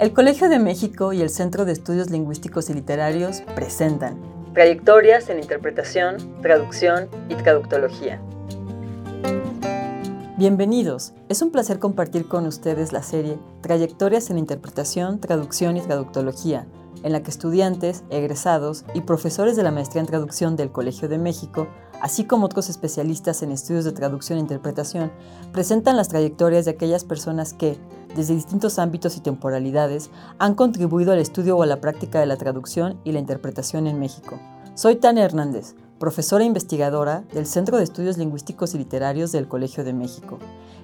El Colegio de México y el Centro de Estudios Lingüísticos y Literarios presentan Trayectorias en Interpretación, Traducción y Traductología. Bienvenidos, es un placer compartir con ustedes la serie Trayectorias en Interpretación, Traducción y Traductología, en la que estudiantes, egresados y profesores de la maestría en traducción del Colegio de México así como otros especialistas en estudios de traducción e interpretación, presentan las trayectorias de aquellas personas que, desde distintos ámbitos y temporalidades, han contribuido al estudio o a la práctica de la traducción y la interpretación en México. Soy Tania Hernández, profesora e investigadora del Centro de Estudios Lingüísticos y Literarios del Colegio de México.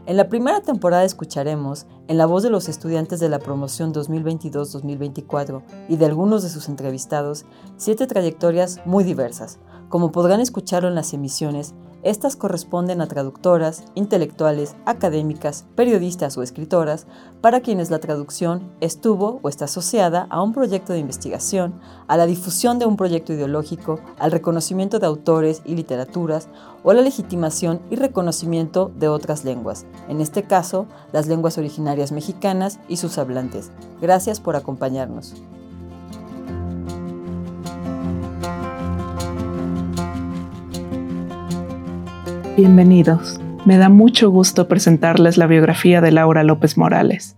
En la primera temporada escucharemos, en la voz de los estudiantes de la promoción 2022-2024 y de algunos de sus entrevistados, siete trayectorias muy diversas, como podrán escucharlo en las emisiones, estas corresponden a traductoras, intelectuales, académicas, periodistas o escritoras, para quienes la traducción estuvo o está asociada a un proyecto de investigación, a la difusión de un proyecto ideológico, al reconocimiento de autores y literaturas, o la legitimación y reconocimiento de otras lenguas, en este caso, las lenguas originarias mexicanas y sus hablantes. Gracias por acompañarnos. Bienvenidos. Me da mucho gusto presentarles la biografía de Laura López Morales.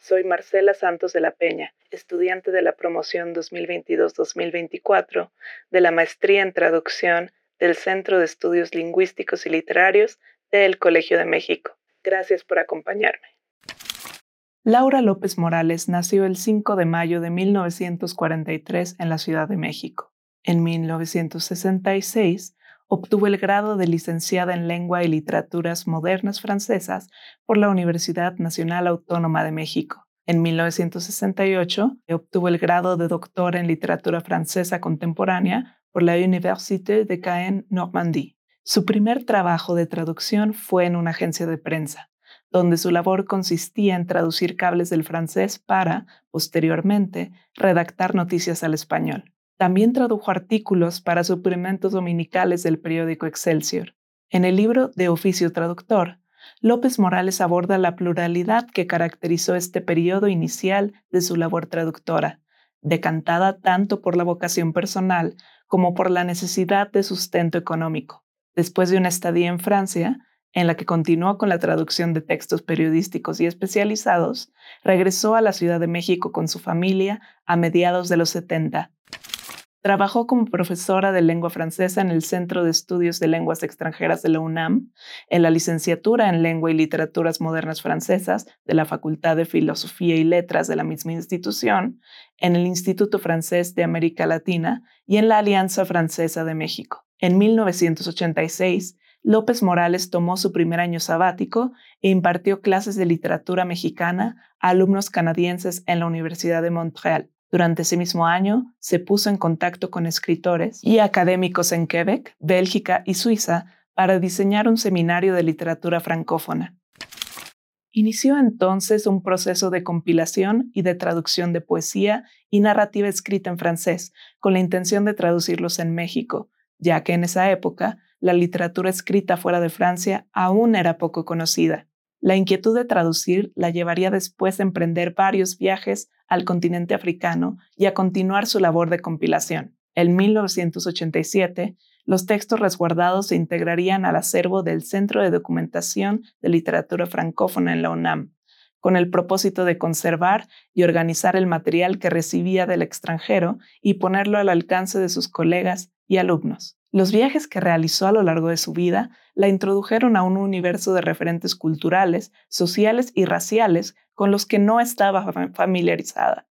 Soy Marcela Santos de la Peña, estudiante de la promoción 2022-2024 de la Maestría en Traducción del Centro de Estudios Lingüísticos y Literarios del Colegio de México. Gracias por acompañarme. Laura López Morales nació el 5 de mayo de 1943 en la Ciudad de México. En 1966 obtuvo el grado de licenciada en Lengua y Literaturas Modernas Francesas por la Universidad Nacional Autónoma de México. En 1968 obtuvo el grado de doctor en Literatura Francesa Contemporánea por la Université de Caen, Normandie. Su primer trabajo de traducción fue en una agencia de prensa, donde su labor consistía en traducir cables del francés para, posteriormente, redactar noticias al español. También tradujo artículos para suplementos dominicales del periódico Excelsior. En el libro De oficio traductor, López Morales aborda la pluralidad que caracterizó este periodo inicial de su labor traductora, decantada tanto por la vocación personal como por la necesidad de sustento económico. Después de una estadía en Francia, en la que continuó con la traducción de textos periodísticos y especializados, regresó a la Ciudad de México con su familia a mediados de los 70 Trabajó como profesora de lengua francesa en el Centro de Estudios de Lenguas Extranjeras de la UNAM, en la licenciatura en Lengua y Literaturas Modernas Francesas de la Facultad de Filosofía y Letras de la misma institución, en el Instituto Francés de América Latina y en la Alianza Francesa de México. En 1986, López Morales tomó su primer año sabático e impartió clases de literatura mexicana a alumnos canadienses en la Universidad de Montreal. Durante ese mismo año, se puso en contacto con escritores y académicos en Quebec, Bélgica y Suiza para diseñar un seminario de literatura francófona. Inició entonces un proceso de compilación y de traducción de poesía y narrativa escrita en francés, con la intención de traducirlos en México, ya que en esa época la literatura escrita fuera de Francia aún era poco conocida. La inquietud de traducir la llevaría después a emprender varios viajes al continente africano y a continuar su labor de compilación. En 1987, los textos resguardados se integrarían al acervo del Centro de Documentación de Literatura Francófona en la UNAM, con el propósito de conservar y organizar el material que recibía del extranjero y ponerlo al alcance de sus colegas y alumnos. Los viajes que realizó a lo largo de su vida la introdujeron a un universo de referentes culturales, sociales y raciales con los que no estaba familiarizada.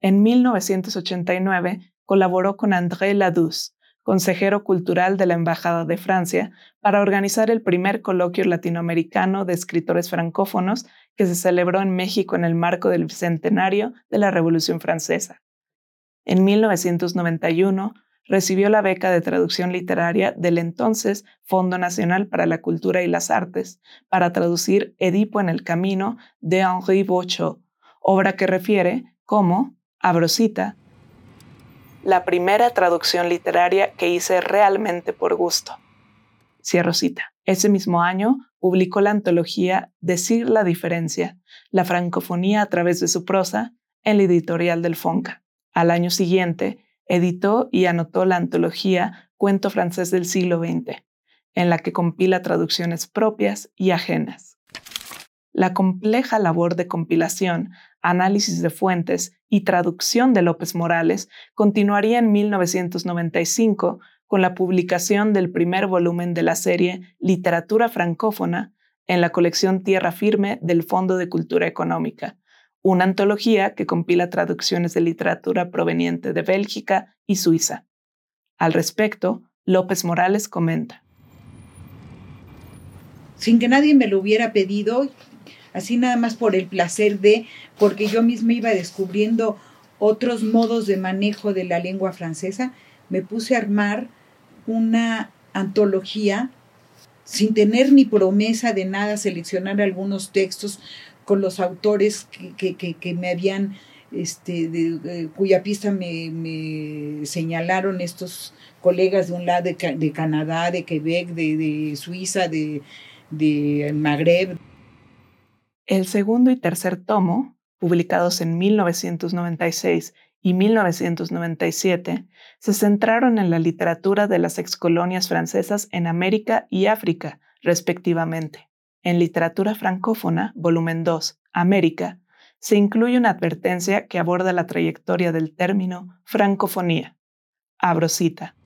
En 1989 colaboró con André Ladouce, consejero cultural de la Embajada de Francia, para organizar el primer coloquio latinoamericano de escritores francófonos que se celebró en México en el marco del bicentenario de la Revolución Francesa. En 1991 recibió la beca de traducción literaria del entonces Fondo Nacional para la Cultura y las Artes para traducir Edipo en el Camino de Henri Bochot, obra que refiere como, abrosita, la primera traducción literaria que hice realmente por gusto. Cierro cita. Ese mismo año publicó la antología Decir la diferencia, la francofonía a través de su prosa, en la editorial del Fonca. Al año siguiente, editó y anotó la antología Cuento francés del siglo XX, en la que compila traducciones propias y ajenas. La compleja labor de compilación, análisis de fuentes y traducción de López Morales continuaría en 1995 con la publicación del primer volumen de la serie Literatura Francófona en la colección Tierra Firme del Fondo de Cultura Económica, una antología que compila traducciones de literatura proveniente de Bélgica y Suiza. Al respecto, López Morales comenta. Sin que nadie me lo hubiera pedido, así nada más por el placer de, porque yo misma iba descubriendo otros modos de manejo de la lengua francesa, me puse a armar una antología sin tener ni promesa de nada, seleccionar algunos textos con los autores que, me habían, este, de, cuya pista me, señalaron estos colegas de un lado de, Canadá, de Quebec, de, Suiza, de, de Magreb. El segundo y tercer tomo, publicados en 1996 y 1997 se centraron en la literatura de las excolonias francesas en América y África, respectivamente. En Literatura Francófona, volumen 2, América, se incluye una advertencia que aborda la trayectoria del término francofonía. Abro cita.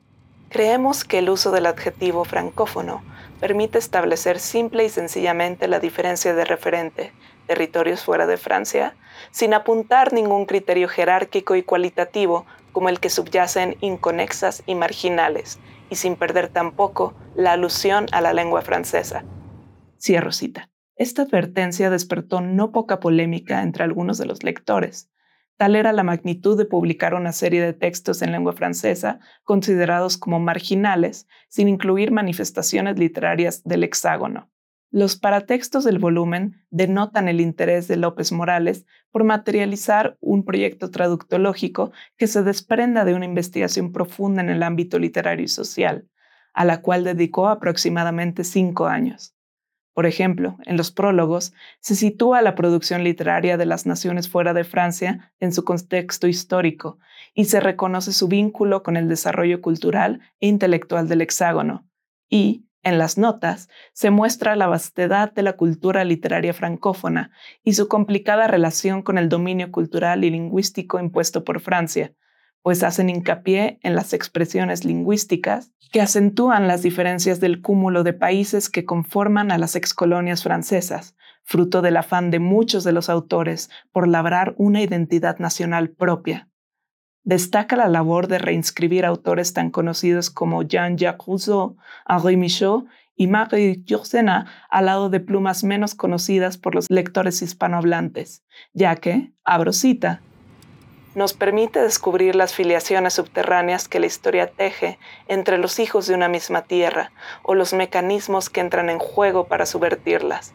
Creemos que el uso del adjetivo francófono permite establecer simple y sencillamente la diferencia de referente territorios fuera de Francia, sin apuntar ningún criterio jerárquico y cualitativo como el que subyacen inconexas y marginales, y sin perder tampoco la alusión a la lengua francesa. Cierro cita. Esta advertencia despertó no poca polémica entre algunos de los lectores. Tal era la magnitud de publicar una serie de textos en lengua francesa considerados como marginales, sin incluir manifestaciones literarias del hexágono. Los paratextos del volumen denotan el interés de López Morales por materializar un proyecto traductológico que se desprenda de una investigación profunda en el ámbito literario y social, a la cual dedicó aproximadamente cinco años. Por ejemplo, en los prólogos se sitúa la producción literaria de las naciones fuera de Francia en su contexto histórico y se reconoce su vínculo con el desarrollo cultural e intelectual del hexágono, y, en las notas se muestra la vastedad de la cultura literaria francófona y su complicada relación con el dominio cultural y lingüístico impuesto por Francia, pues hacen hincapié en las expresiones lingüísticas que acentúan las diferencias del cúmulo de países que conforman a las excolonias francesas, fruto del afán de muchos de los autores por labrar una identidad nacional propia. Destaca la labor de reinscribir autores tan conocidos como Jean-Jacques Rousseau, Henri Michaud y Marie Yourcenar al lado de plumas menos conocidas por los lectores hispanohablantes, ya que, abro cita, nos permite descubrir las filiaciones subterráneas que la historia teje entre los hijos de una misma tierra o los mecanismos que entran en juego para subvertirlas.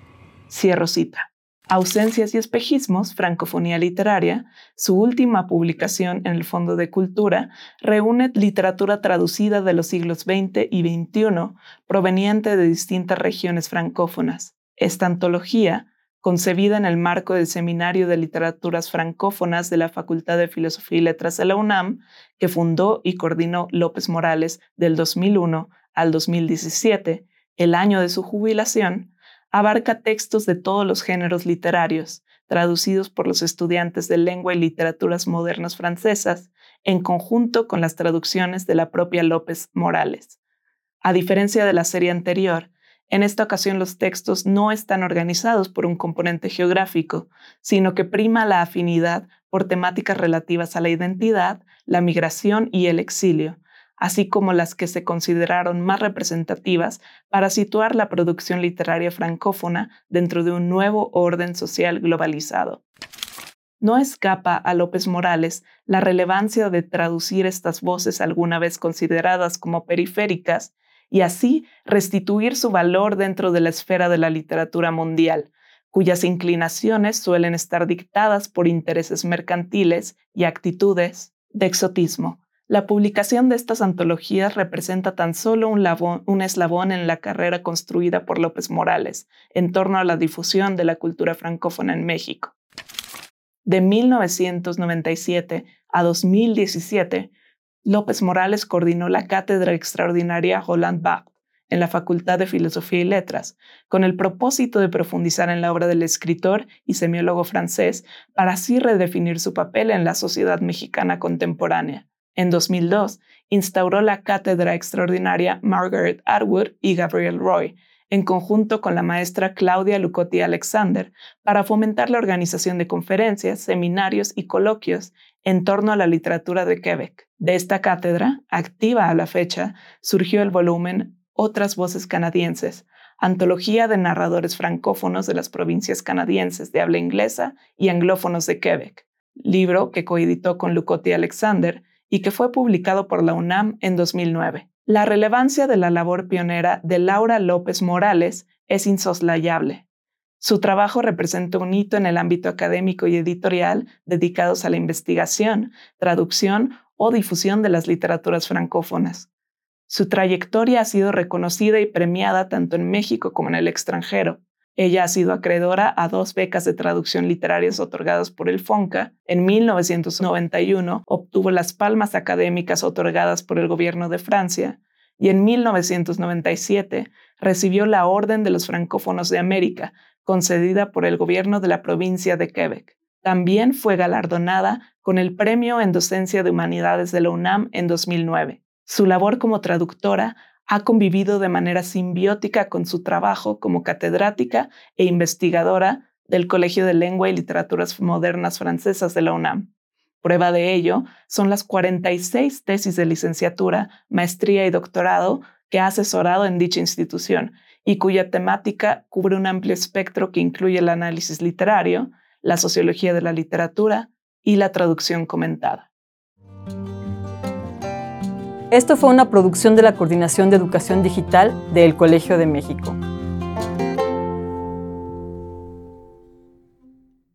Cierro cita. Ausencias y espejismos, Francofonía Literaria, su última publicación en el Fondo de Cultura, reúne literatura traducida de los siglos XX y XXI proveniente de distintas regiones francófonas. Esta antología, concebida en el marco del Seminario de Literaturas Francófonas de la Facultad de Filosofía y Letras de la UNAM, que fundó y coordinó López Morales del 2001 al 2017, el año de su jubilación, abarca textos de todos los géneros literarios, traducidos por los estudiantes de lengua y literaturas modernas francesas, en conjunto con las traducciones de la propia López Morales. A diferencia de la serie anterior, en esta ocasión los textos no están organizados por un componente geográfico, sino que prima la afinidad por temáticas relativas a la identidad, la migración y el exilio, así como las que se consideraron más representativas para situar la producción literaria francófona dentro de un nuevo orden social globalizado. No escapa a López Morales la relevancia de traducir estas voces alguna vez consideradas como periféricas y así restituir su valor dentro de la esfera de la literatura mundial, cuyas inclinaciones suelen estar dictadas por intereses mercantiles y actitudes de exotismo, La publicación de estas antologías representa tan solo un, eslabón en la carrera construida por López Morales en torno a la difusión de la cultura francófona en México. De 1997 a 2017, López Morales coordinó la Cátedra Extraordinaria Roland Barthes en la Facultad de Filosofía y Letras, con el propósito de profundizar en la obra del escritor y semiólogo francés para así redefinir su papel en la sociedad mexicana contemporánea. En 2002, instauró la cátedra extraordinaria Margaret Atwood y Gabriel Roy, en conjunto con la maestra Claudia Lucotti Alexander, para fomentar la organización de conferencias, seminarios y coloquios en torno a la literatura de Quebec. De esta cátedra, activa a la fecha, surgió el volumen Otras Voces Canadienses, antología de narradores francófonos de las provincias canadienses de habla inglesa y anglófonos de Quebec, libro que coeditó con Lucotti Alexander y que fue publicado por la UNAM en 2009. La relevancia de la labor pionera de Laura López Morales es insoslayable. Su trabajo representa un hito en el ámbito académico y editorial dedicados a la investigación, traducción o difusión de las literaturas francófonas. Su trayectoria ha sido reconocida y premiada tanto en México como en el extranjero, ella ha sido acreedora a dos becas de traducción literarias otorgadas por el FONCA. En 1991 obtuvo las palmas académicas otorgadas por el gobierno de Francia y en 1997 recibió la Orden de los Francófonos de América, concedida por el gobierno de la provincia de Quebec. También fue galardonada con el Premio en Docencia de Humanidades de la UNAM en 2009. Su labor como traductora ha convivido de manera simbiótica con su trabajo como catedrática e investigadora del Colegio de Lengua y Literaturas Modernas Francesas de la UNAM. Prueba de ello son las 46 tesis de licenciatura, maestría y doctorado que ha asesorado en dicha institución y cuya temática cubre un amplio espectro que incluye el análisis literario, la sociología de la literatura y la traducción comentada. Esto fue una producción de la Coordinación de Educación Digital del Colegio de México.